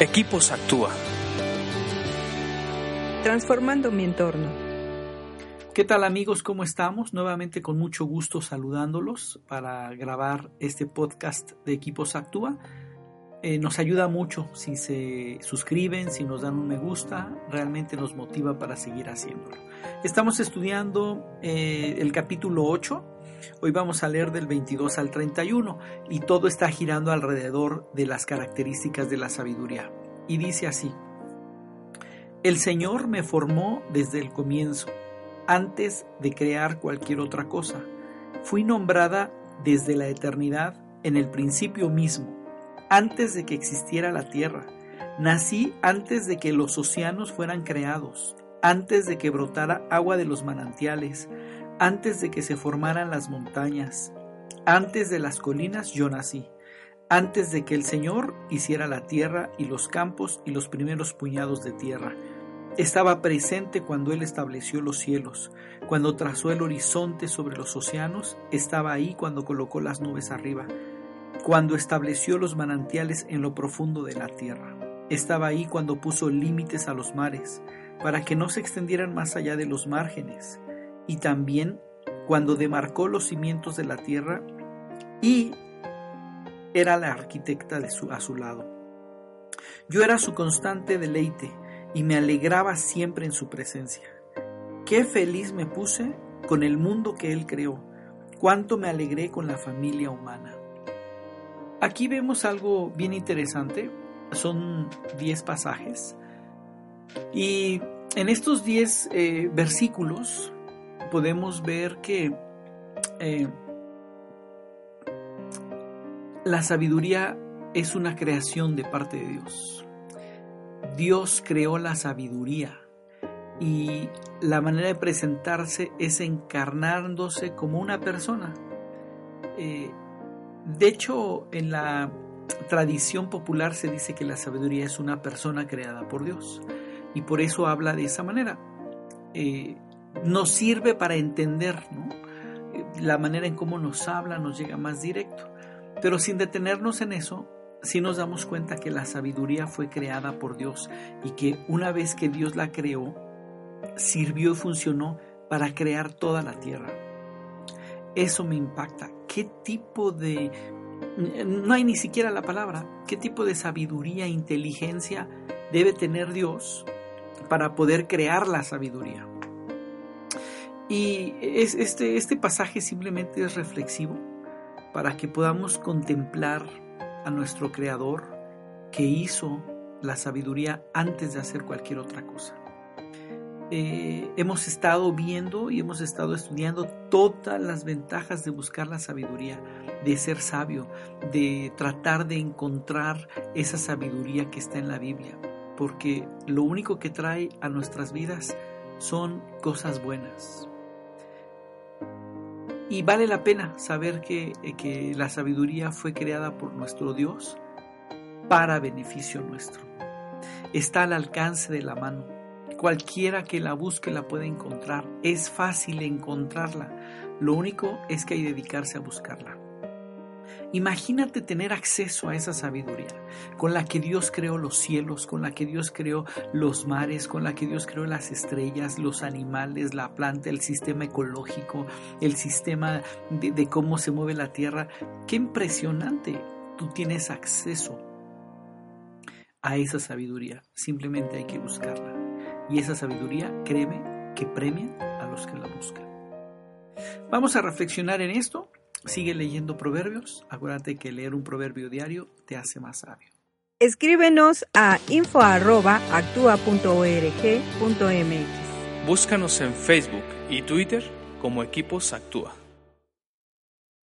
Equipos Actúa. Transformando mi entorno. ¿Qué tal amigos? ¿Cómo estamos? Nuevamente con mucho gusto saludándolos para grabar este podcast de Equipos Actúa. Eh, nos ayuda mucho si se suscriben, si nos dan un me gusta, realmente nos motiva para seguir haciéndolo. Estamos estudiando eh, el capítulo 8, hoy vamos a leer del 22 al 31 y todo está girando alrededor de las características de la sabiduría. Y dice así, el Señor me formó desde el comienzo, antes de crear cualquier otra cosa. Fui nombrada desde la eternidad en el principio mismo antes de que existiera la tierra. Nací antes de que los océanos fueran creados, antes de que brotara agua de los manantiales, antes de que se formaran las montañas, antes de las colinas yo nací, antes de que el Señor hiciera la tierra y los campos y los primeros puñados de tierra. Estaba presente cuando Él estableció los cielos, cuando trazó el horizonte sobre los océanos, estaba ahí cuando colocó las nubes arriba cuando estableció los manantiales en lo profundo de la tierra. Estaba ahí cuando puso límites a los mares, para que no se extendieran más allá de los márgenes, y también cuando demarcó los cimientos de la tierra y era la arquitecta de a su lado. Yo era su constante deleite y me alegraba siempre en su presencia. Qué feliz me puse con el mundo que él creó, cuánto me alegré con la familia humana. Aquí vemos algo bien interesante. Son 10 pasajes. Y en estos 10 eh, versículos podemos ver que eh, la sabiduría es una creación de parte de Dios. Dios creó la sabiduría y la manera de presentarse es encarnándose como una persona. Eh, de hecho, en la tradición popular se dice que la sabiduría es una persona creada por Dios y por eso habla de esa manera. Eh, nos sirve para entender eh, la manera en cómo nos habla, nos llega más directo. Pero sin detenernos en eso, sí nos damos cuenta que la sabiduría fue creada por Dios y que una vez que Dios la creó, sirvió y funcionó para crear toda la tierra. Eso me impacta qué tipo de, no hay ni siquiera la palabra, qué tipo de sabiduría, inteligencia debe tener Dios para poder crear la sabiduría. Y este, este pasaje simplemente es reflexivo para que podamos contemplar a nuestro Creador que hizo la sabiduría antes de hacer cualquier otra cosa. Eh, hemos estado viendo y hemos estado estudiando todas las ventajas de buscar la sabiduría, de ser sabio, de tratar de encontrar esa sabiduría que está en la Biblia, porque lo único que trae a nuestras vidas son cosas buenas. Y vale la pena saber que, que la sabiduría fue creada por nuestro Dios para beneficio nuestro. Está al alcance de la mano Cualquiera que la busque la puede encontrar. Es fácil encontrarla. Lo único es que hay que dedicarse a buscarla. Imagínate tener acceso a esa sabiduría con la que Dios creó los cielos, con la que Dios creó los mares, con la que Dios creó las estrellas, los animales, la planta, el sistema ecológico, el sistema de, de cómo se mueve la tierra. Qué impresionante. Tú tienes acceso a esa sabiduría. Simplemente hay que buscarla. Y esa sabiduría, créeme, que premia a los que la buscan. Vamos a reflexionar en esto. Sigue leyendo proverbios. Acuérdate que leer un proverbio diario te hace más sabio. Escríbenos a info.actua.org.mx. Búscanos en Facebook y Twitter como Equipos Actúa.